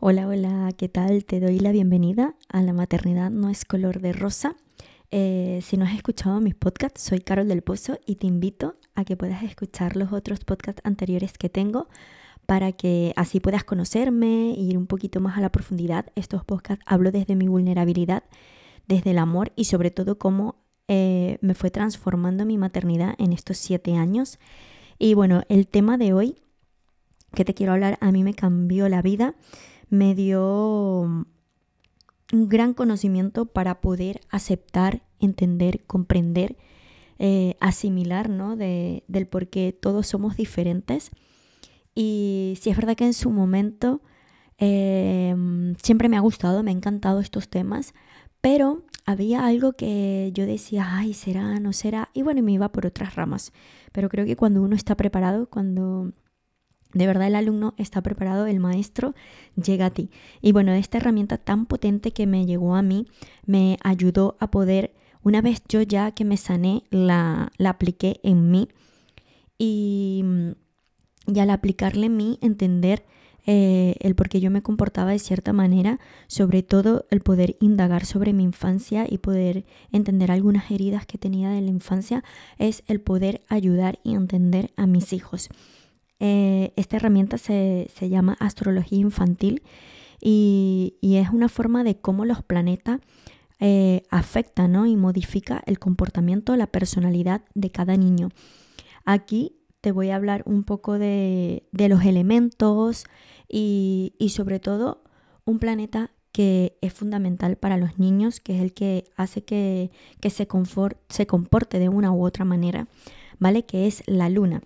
Hola, hola, ¿qué tal? Te doy la bienvenida a La Maternidad No es color de rosa. Eh, si no has escuchado mis podcasts, soy Carol del Pozo y te invito a que puedas escuchar los otros podcasts anteriores que tengo para que así puedas conocerme e ir un poquito más a la profundidad. Estos podcasts hablo desde mi vulnerabilidad, desde el amor y sobre todo cómo eh, me fue transformando mi maternidad en estos siete años. Y bueno, el tema de hoy que te quiero hablar a mí me cambió la vida, me dio un gran conocimiento para poder aceptar, entender, comprender, eh, asimilar, ¿no? De, del por qué todos somos diferentes. Y si es verdad que en su momento em, siempre me ha gustado, me ha encantado estos temas, pero había algo que yo decía, ay, será, no será, y bueno, me iba por otras ramas. Pero creo que cuando uno está preparado, cuando de verdad el alumno está preparado, el maestro llega a ti. Y bueno, esta herramienta tan potente que me llegó a mí me ayudó a poder, una vez yo ya que me sané, la, la apliqué en mí y, y al aplicarle en mí entender eh, el por qué yo me comportaba de cierta manera, sobre todo el poder indagar sobre mi infancia y poder entender algunas heridas que tenía de la infancia, es el poder ayudar y entender a mis hijos. Eh, esta herramienta se, llama astrología infantil y, es una forma de cómo los planetas eh, afectan y modifica el comportamiento, la personalidad de cada niño. Aquí te voy a hablar un poco de, los elementos y, sobre todo un planeta que es fundamental para los niños, que es el que hace que, se, se comporte de una u otra manera, ¿vale? Que es la luna.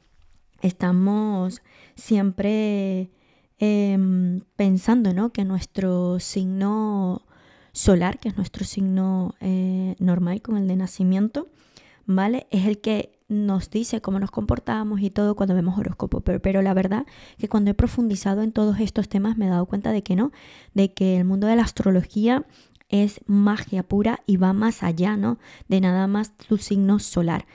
Estamos siempre em, pensando, ¿no? Que nuestro signo solar, que es nuestro signo eh, normal con el de nacimiento, ¿vale? Es el que nos dice cómo nos comportamos y todo cuando vemos horóscopo, pero, la verdad que cuando he profundizado en todos estos temas me he dado cuenta de que no, de que el mundo de la astrología es magia pura y va más allá, ¿no? De nada más tu signo solar,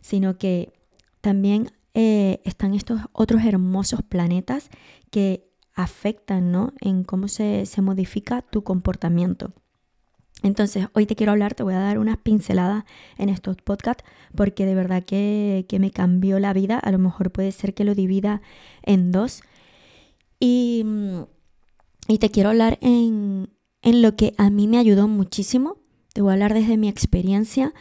sino que también eh, están estos otros hermosos planetas que afectan, ¿no? En cómo se, se modifica tu comportamiento. Entonces, hoy te quiero hablar, te voy a dar unas pinceladas en estos podcasts porque de verdad que, me cambió la vida. A lo mejor puede ser que lo divida en dos. Y, te quiero hablar en, en, lo que a mí me ayudó muchísimo. Te voy a hablar desde mi experiencia.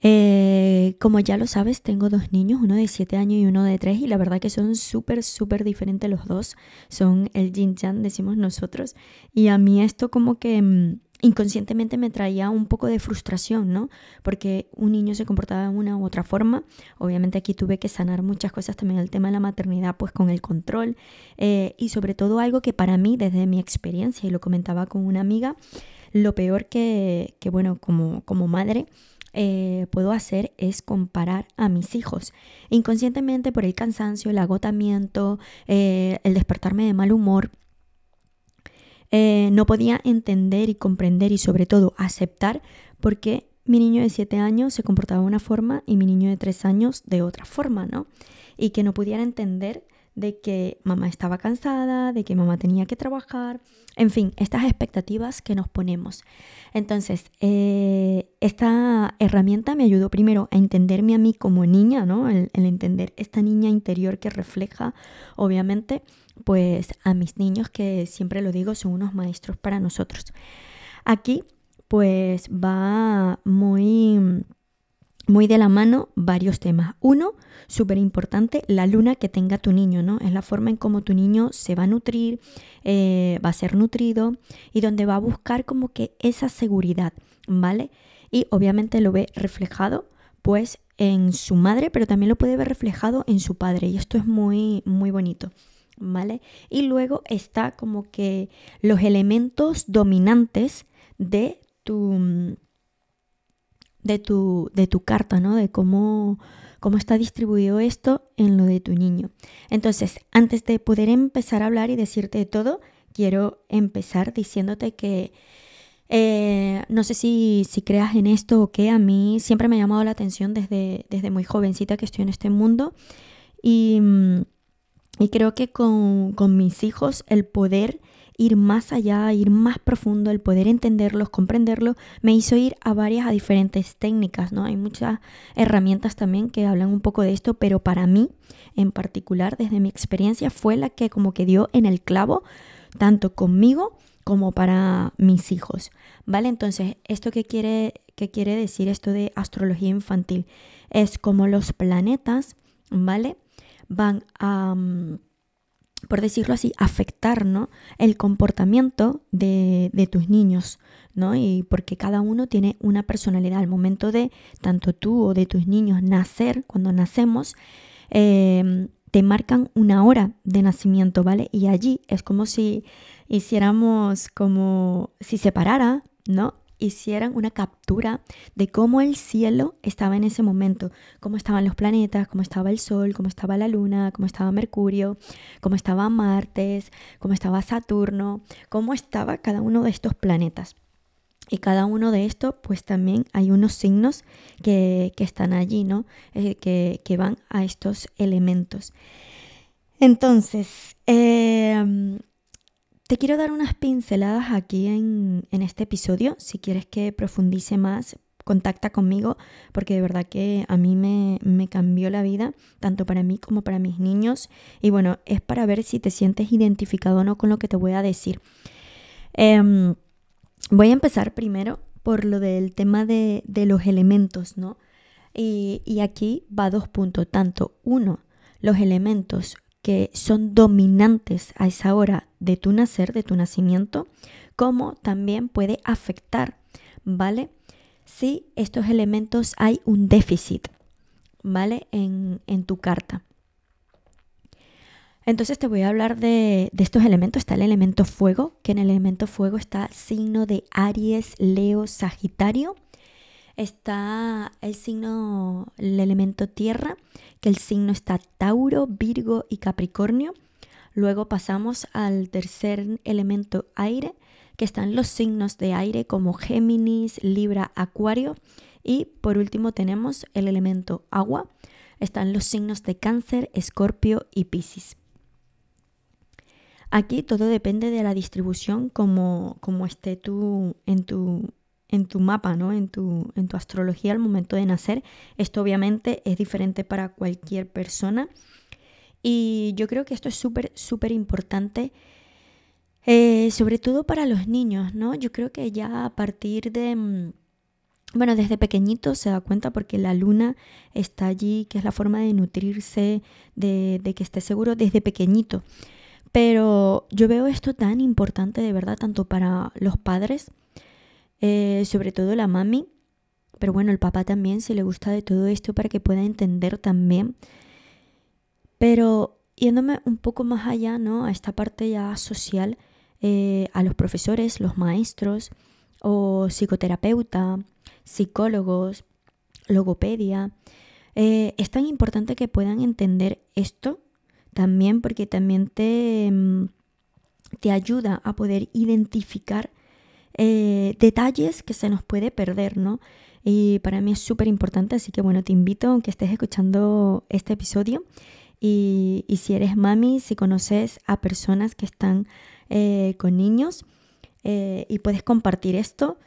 Eh, como ya lo sabes, tengo dos niños, uno de 7 años y uno de 3, y la verdad que son súper, súper diferentes los dos. Son el yin yang, decimos nosotros. Y a mí esto como que mm, inconscientemente me traía un poco de frustración, ¿no? Porque un niño se comportaba de una u otra forma. Obviamente aquí tuve que sanar muchas cosas también el tema de la maternidad, pues con el control eh, y sobre todo algo que para mí, desde mi experiencia, y lo comentaba con una amiga, lo peor que, que bueno, como, como madre, eh, puedo hacer es comparar a mis hijos. Inconscientemente por el cansancio, el agotamiento, eh, el despertarme de mal humor, eh, no podía entender y comprender y sobre todo aceptar por qué mi niño de 7 años se comportaba de una forma y mi niño de 3 años de otra forma, ¿no? Y que no pudiera entender de que mamá estaba cansada, de que mamá tenía que trabajar, en fin, estas expectativas que nos ponemos. Entonces, eh, esta herramienta me ayudó primero a entenderme a mí como niña, ¿no? el, entender esta niña interior que refleja, obviamente, pues a mis niños que siempre lo digo son unos maestros para nosotros. Aquí pues va muy muy de la mano varios temas. Uno, súper importante, la luna que tenga tu niño, ¿no? Es la forma en cómo tu niño se va a nutrir, eh, va a ser nutrido y donde va a buscar como que esa seguridad, ¿vale? Y obviamente lo ve reflejado, pues, en su madre, pero también lo puede ver reflejado en su padre y esto es muy, muy bonito. ¿vale? Y luego está como que los elementos dominantes de tu, de tu, de tu carta, ¿no? De cómo, cómo está distribuido esto en lo de tu niño. Entonces, antes de poder empezar a hablar y decirte todo, quiero empezar diciéndote que eh, no sé si, si, creas en esto o qué, a mí siempre me ha llamado la atención desde, desde muy jovencita que estoy en este mundo y... Y creo que con, mis hijos el poder ir más allá, ir más profundo, el poder entenderlos, comprenderlos, me hizo ir a varias, a diferentes técnicas, ¿no? Hay muchas herramientas también que hablan un poco de esto, pero para mí, en particular, desde mi experiencia, fue la que como que dio en el clavo, tanto conmigo como para mis hijos, ¿vale? Entonces, ¿esto qué quiere, qué quiere decir esto de astrología infantil? Es como los planetas, ¿vale? Van a... Mm, por decirlo así, afectar el comportamiento de, tus niños, ¿no? Y porque cada uno tiene una personalidad. Al momento de tanto tú o de tus niños nacer, cuando nacemos, em, te marcan una hora de nacimiento, ¿vale? Y allí es como si hiciéramos como si separara, ¿no? Hicieran una captura de cómo el cielo estaba en ese momento, cómo estaban los planetas, cómo estaba el Sol, cómo estaba la Luna, cómo estaba Mercurio, cómo estaba Martes, cómo estaba Saturno, cómo estaba cada uno de estos planetas. Y cada uno de estos, pues también hay unos signos que, están allí, ¿no? Eh, que, que, van a estos elementos. Entonces, eh, te quiero dar unas pinceladas aquí en, este episodio. Si quieres que profundice más, contacta conmigo porque de verdad que a mí me, cambió la vida, tanto para mí como para mis niños. Y bueno, es para ver si te sientes identificado o no con lo que te voy a decir. Em, voy a empezar primero por lo del tema de, los elementos, ¿no? Y, y aquí va dos puntos, tanto uno, los elementos que son dominantes a esa hora de tu nacer, de tu nacimiento, como también puede afectar, ¿vale? Si estos elementos hay un déficit, ¿vale? En, tu carta. Entonces te voy a hablar de, de, estos elementos. Está el elemento fuego, que en el elemento fuego está signo de Aries, Leo, Sagitario está el signo, el elemento tierra, que el signo está Tauro, Virgo y Capricornio. Luego pasamos al tercer elemento aire, que están los signos de aire como Géminis, Libra, Acuario. Y por último tenemos el elemento agua. Están los signos de Cáncer, Escorpio y Piscis. Aquí todo depende de la distribución como, como esté tú en tu en tu mapa, ¿no? En tu, en tu astrología al momento de nacer. Esto obviamente es diferente para cualquier persona. Y yo creo que esto es súper, súper importante, eh, sobre todo para los niños, ¿no? Yo creo que ya a partir de, mm, bueno, desde pequeñito se da cuenta porque la luna está allí, que es la forma de nutrirse, de, de que esté seguro desde pequeñito. Pero yo veo esto tan importante de verdad, tanto para los padres, eh, sobre todo la mami, pero bueno, el papá también si le gusta de todo esto para que pueda entender también. Pero yéndome un poco más allá, ¿no? A esta parte ya social, eh, a los profesores, los maestros o psicoterapeuta, psicólogos, logopedia, eh, es tan importante que puedan entender esto también porque también te, mm, te ayuda a poder identificar eh, detalles que se nos puede perder, ¿no? Y para mí es súper importante, así que bueno, te invito a que estés escuchando este episodio y, si eres mami, si conoces a personas que están eh, con niños eh, y puedes compartir esto,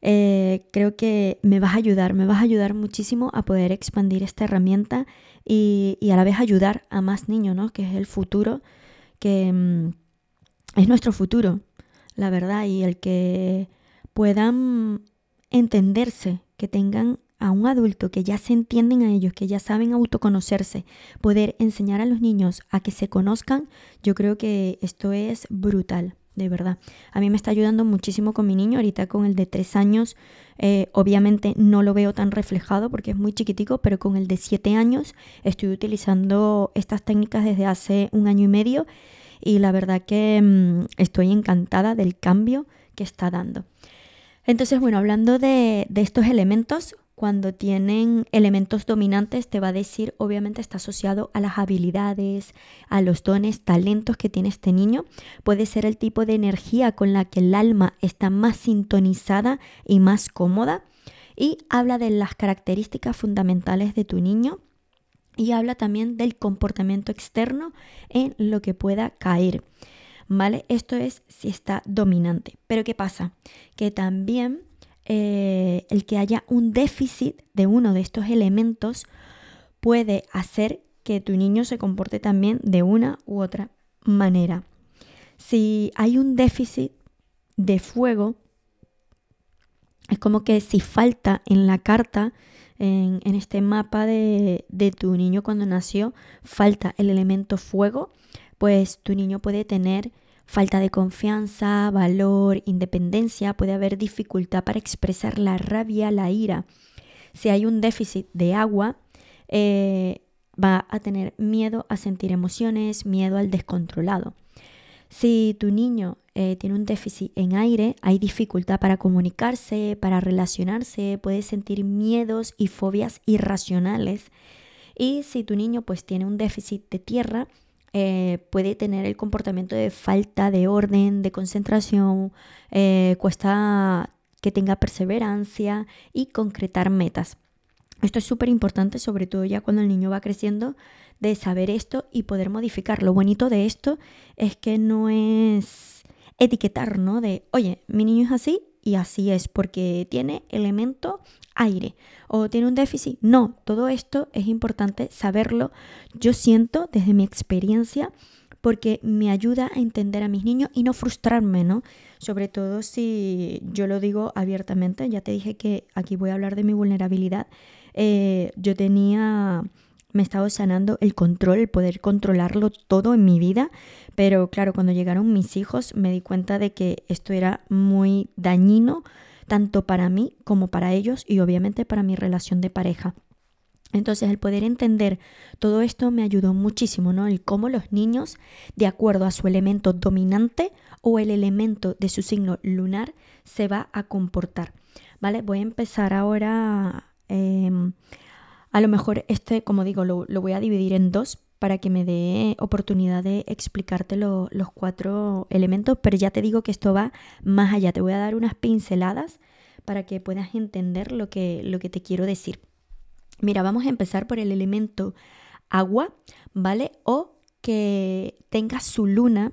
creo que me vas a ayudar, me vas a ayudar muchísimo a poder expandir esta herramienta y, a la vez ayudar a más niños, ¿no? Que es el futuro, que mm, es nuestro futuro la verdad, y el que puedan entenderse, que tengan a un adulto que ya se entienden a ellos, que ya saben autoconocerse, poder enseñar a los niños a que se conozcan, yo creo que esto es brutal, de verdad. A mí me está ayudando muchísimo con mi niño, ahorita con el de tres años, eh, obviamente no lo veo tan reflejado porque es muy chiquitico, pero con el de siete años estoy utilizando estas técnicas desde hace un año y medio y la verdad que mm, estoy encantada del cambio que está dando. Entonces, bueno, hablando de, estos elementos, cuando tienen elementos dominantes, te va a decir, obviamente está asociado a las habilidades, a los dones, talentos que tiene este niño. Puede ser el tipo de energía con la que el alma está más sintonizada y más cómoda. Y habla de las características fundamentales de tu niño y habla también del comportamiento externo en lo que pueda caer. ¿vale? Esto es si está dominante. Pero ¿qué pasa? Que también eh, el que haya un déficit de uno de estos elementos puede hacer que tu niño se comporte también de una u otra manera. Si hay un déficit de fuego, es como que si falta en la carta, en, este mapa de, de tu niño cuando nació, falta el elemento fuego, pues tu niño puede tener falta de confianza, valor, independencia, puede haber dificultad para expresar la rabia, la ira. Si hay un déficit de agua, eh, va a tener miedo a sentir emociones, miedo al descontrolado. Si tu niño eh, tiene un déficit en aire, hay dificultad para comunicarse, para relacionarse, puede sentir miedos y fobias irracionales. Y si tu niño pues tiene un déficit de tierra, eh, puede tener el comportamiento de falta de orden, de concentración, eh, cuesta que tenga perseverancia y concretar metas. Esto es súper importante, sobre todo ya cuando el niño va creciendo, de saber esto y poder modificar. Lo bonito de esto es que no es etiquetar, ¿no? De, oye, mi niño es así y así es porque tiene elemento aire o tiene un déficit. No, todo esto es importante saberlo. Yo siento desde mi experiencia porque me ayuda a entender a mis niños y no frustrarme, ¿no? Sobre todo si yo lo digo abiertamente, ya te dije que aquí voy a hablar de mi vulnerabilidad. Eh, yo tenía me estaba sanando el control, el poder controlarlo todo en mi vida. Pero claro, cuando llegaron mis hijos me di cuenta de que esto era muy dañino, tanto para mí como para ellos y obviamente para mi relación de pareja. Entonces el poder entender todo esto me ayudó muchísimo, ¿no? El cómo los niños, de acuerdo a su elemento dominante o el elemento de su signo lunar, se va a comportar. ¿Vale? Voy a empezar ahora em, a lo mejor este, como digo, lo, voy a dividir en dos para que me dé oportunidad de explicarte los cuatro elementos, pero ya te digo que esto va más allá. Te voy a dar unas pinceladas para que puedas entender lo que, lo que te quiero decir. Mira, vamos a empezar por el elemento agua, ¿vale? O que tenga su luna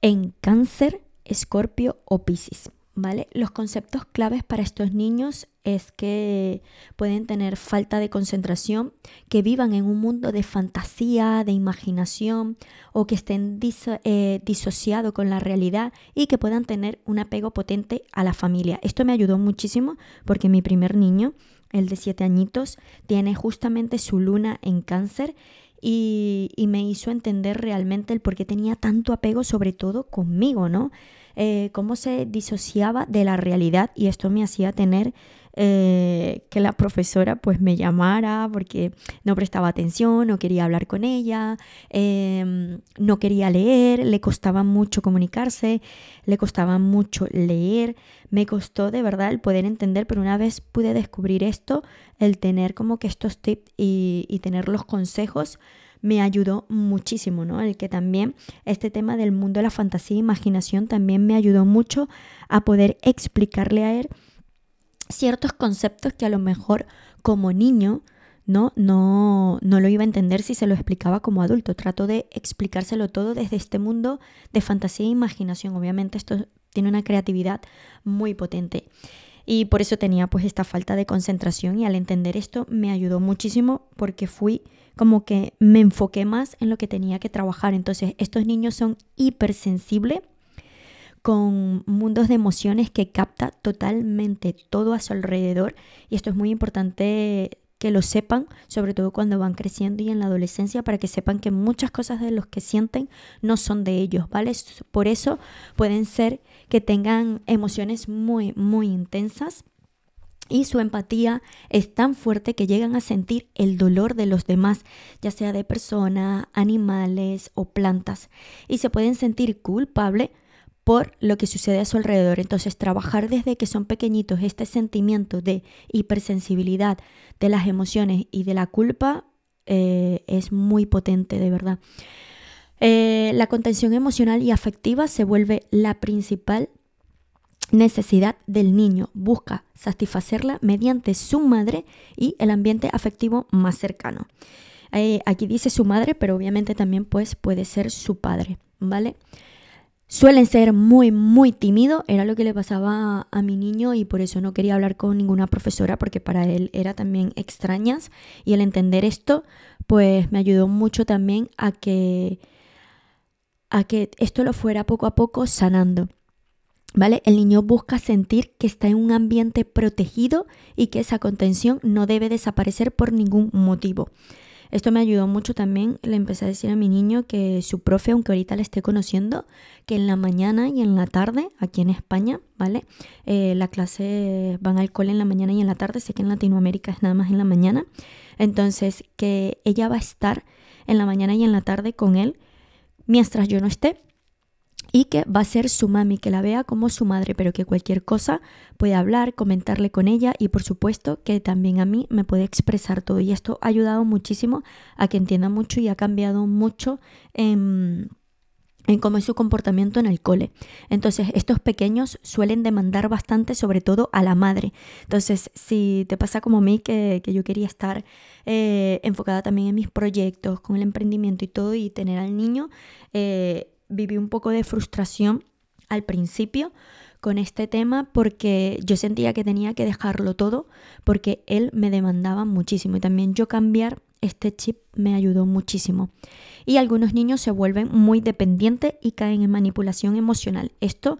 en cáncer, escorpio o piscis. ¿vale? Los conceptos claves para estos niños es que pueden tener falta de concentración, que vivan en un mundo de fantasía, de imaginación o que estén eh, disociados con la realidad y que puedan tener un apego potente a la familia. Esto me ayudó muchísimo porque mi primer niño, el de siete añitos, tiene justamente su luna en cáncer y, y me hizo entender realmente el por qué tenía tanto apego sobre todo conmigo, ¿no? Eh, cómo se disociaba de la realidad y esto me hacía tener eh, que la profesora pues me llamara porque no prestaba atención, no quería hablar con ella, em, no quería leer, le costaba mucho comunicarse, le costaba mucho leer, me costó de verdad el poder entender, pero una vez pude descubrir esto, el tener como que estos tips y, tener los consejos, me ayudó muchísimo, ¿no? El que también este tema del mundo de la fantasía e imaginación también me ayudó mucho a poder explicarle a él ciertos conceptos que a lo mejor como niño ¿no? No, no lo iba a entender si se lo explicaba como adulto. Trato de explicárselo todo desde este mundo de fantasía e imaginación. Obviamente esto tiene una creatividad muy potente. Y por eso tenía pues esta falta de concentración y al entender esto me ayudó muchísimo porque fui como que me enfoqué más en lo que tenía que trabajar. Entonces, estos niños son hipersensibles con mundos de emociones que capta totalmente todo a su alrededor y esto es muy importante que lo sepan, sobre todo cuando van creciendo y en la adolescencia, para que sepan que muchas cosas de los que sienten no son de ellos, ¿vale? Por eso pueden ser que tengan emociones muy, muy intensas y su empatía es tan fuerte que llegan a sentir el dolor de los demás, ya sea de personas, animales o plantas, y se pueden sentir culpables por lo que sucede a su alrededor. Entonces, trabajar desde que son pequeñitos este sentimiento de hipersensibilidad de las emociones y de la culpa eh, es muy potente, de verdad. Eh, la contención emocional y afectiva se vuelve la principal necesidad del niño. Busca satisfacerla mediante su madre y el ambiente afectivo más cercano. Eh, aquí dice su madre, pero obviamente también pues puede ser su padre, ¿vale? Suelen ser muy, muy tímidos. Era lo que le pasaba a, mi niño y por eso no quería hablar con ninguna profesora porque para él era también extrañas. Y el entender esto, pues me ayudó mucho también a que, a que esto lo fuera poco a poco sanando. ¿Vale? El niño busca sentir que está en un ambiente protegido y que esa contención no debe desaparecer por ningún motivo. Esto me ayudó mucho también. Le empecé a decir a mi niño que su profe, aunque ahorita le esté conociendo, que en la mañana y en la tarde, aquí en España, ¿vale? Eh, la clase van al cole en la mañana y en la tarde. Sé que en Latinoamérica es nada más en la mañana. Entonces, que ella va a estar en la mañana y en la tarde con él mientras yo no esté y que va a ser su mami, que la vea como su madre, pero que cualquier cosa puede hablar, comentarle con ella y por supuesto que también a mí me puede expresar todo. Y esto ha ayudado muchísimo a que entienda mucho y ha cambiado mucho en, en cómo es su comportamiento en el cole. Entonces, estos pequeños suelen demandar bastante, sobre todo a la madre. Entonces, si te pasa como a mí, que, yo quería estar eh, enfocada también en mis proyectos, con el emprendimiento y todo, y tener al niño, eh, viví un poco de frustración al principio con este tema porque yo sentía que tenía que dejarlo todo porque él me demandaba muchísimo y también yo cambiar este chip me ayudó muchísimo. Y algunos niños se vuelven muy dependientes y caen en manipulación emocional. Esto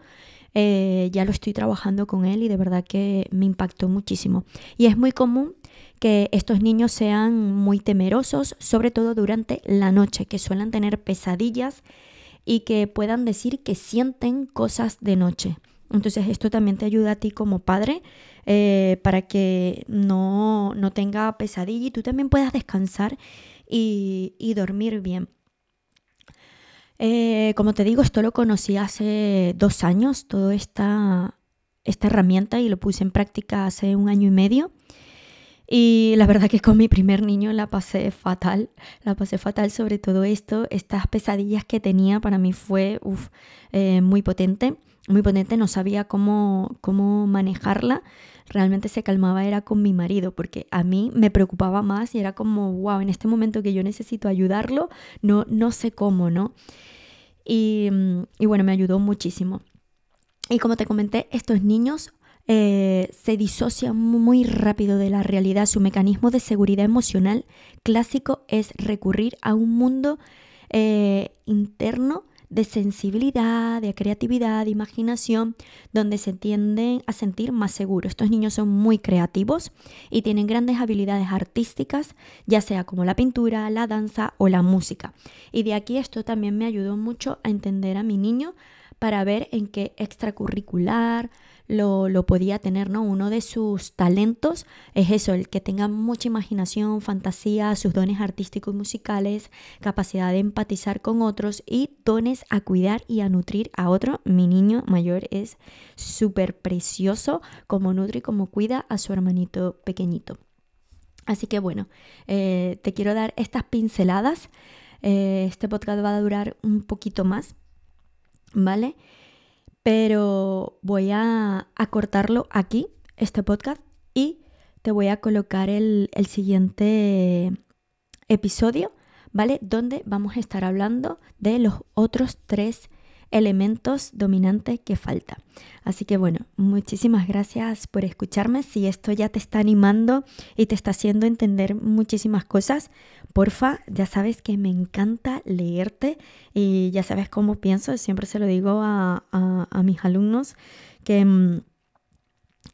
eh, ya lo estoy trabajando con él y de verdad que me impactó muchísimo. Y es muy común que estos niños sean muy temerosos, sobre todo durante la noche, que suelen tener pesadillas y que puedan decir que sienten cosas de noche. Entonces esto también te ayuda a ti como padre eh, para que no, no, tenga pesadilla y tú también puedas descansar y, dormir bien. Eh, como te digo, esto lo conocí hace dos años, toda esta, esta herramienta y lo puse en práctica hace un año y medio. Y la verdad que con mi primer niño la pasé fatal, la pasé fatal sobre todo esto, estas pesadillas que tenía para mí fue eh, muy potente, muy potente, no sabía cómo, cómo manejarla, realmente se calmaba era con mi marido, porque a mí me preocupaba más y era como, wow, en este momento que yo necesito ayudarlo, no, no sé cómo, ¿no? Y, y bueno, me ayudó muchísimo. Y como te comenté, estos niños eh, se disocia muy rápido de la realidad. Su mecanismo de seguridad emocional clásico es recurrir a un mundo eh, interno de sensibilidad, de creatividad, de imaginación, donde se tienden a sentir más seguros. Estos niños son muy creativos y tienen grandes habilidades artísticas, ya sea como la pintura, la danza o la música. Y de aquí esto también me ayudó mucho a entender a mi niño para ver en qué extracurricular, lo, podía tener, ¿no? Uno de sus talentos es eso, el que tenga mucha imaginación, fantasía, sus dones artísticos y musicales, capacidad de empatizar con otros y dones a cuidar y a nutrir a otro. Mi niño mayor es súper precioso como nutre y como cuida a su hermanito pequeñito. Así que bueno, eh, te quiero dar estas pinceladas. Eh, este podcast va a durar un poquito más, ¿vale? Pero voy a, cortarlo aquí, este podcast, y te voy a colocar el, el siguiente episodio, ¿vale? Donde vamos a estar hablando de los otros tres elementos dominantes que falta. Así que bueno, muchísimas gracias por escucharme. Si esto ya te está animando y te está haciendo entender muchísimas cosas, porfa, ya sabes que me encanta leerte y ya sabes cómo pienso. Siempre se lo digo a, mis alumnos que mm,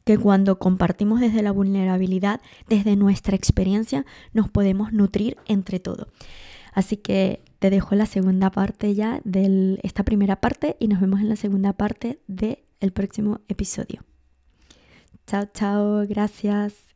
que cuando compartimos desde la vulnerabilidad, desde nuestra experiencia, nos podemos nutrir entre todo. Así que te dejo la segunda parte ya de esta primera parte y nos vemos en la segunda parte del próximo episodio. Chao, chao, gracias.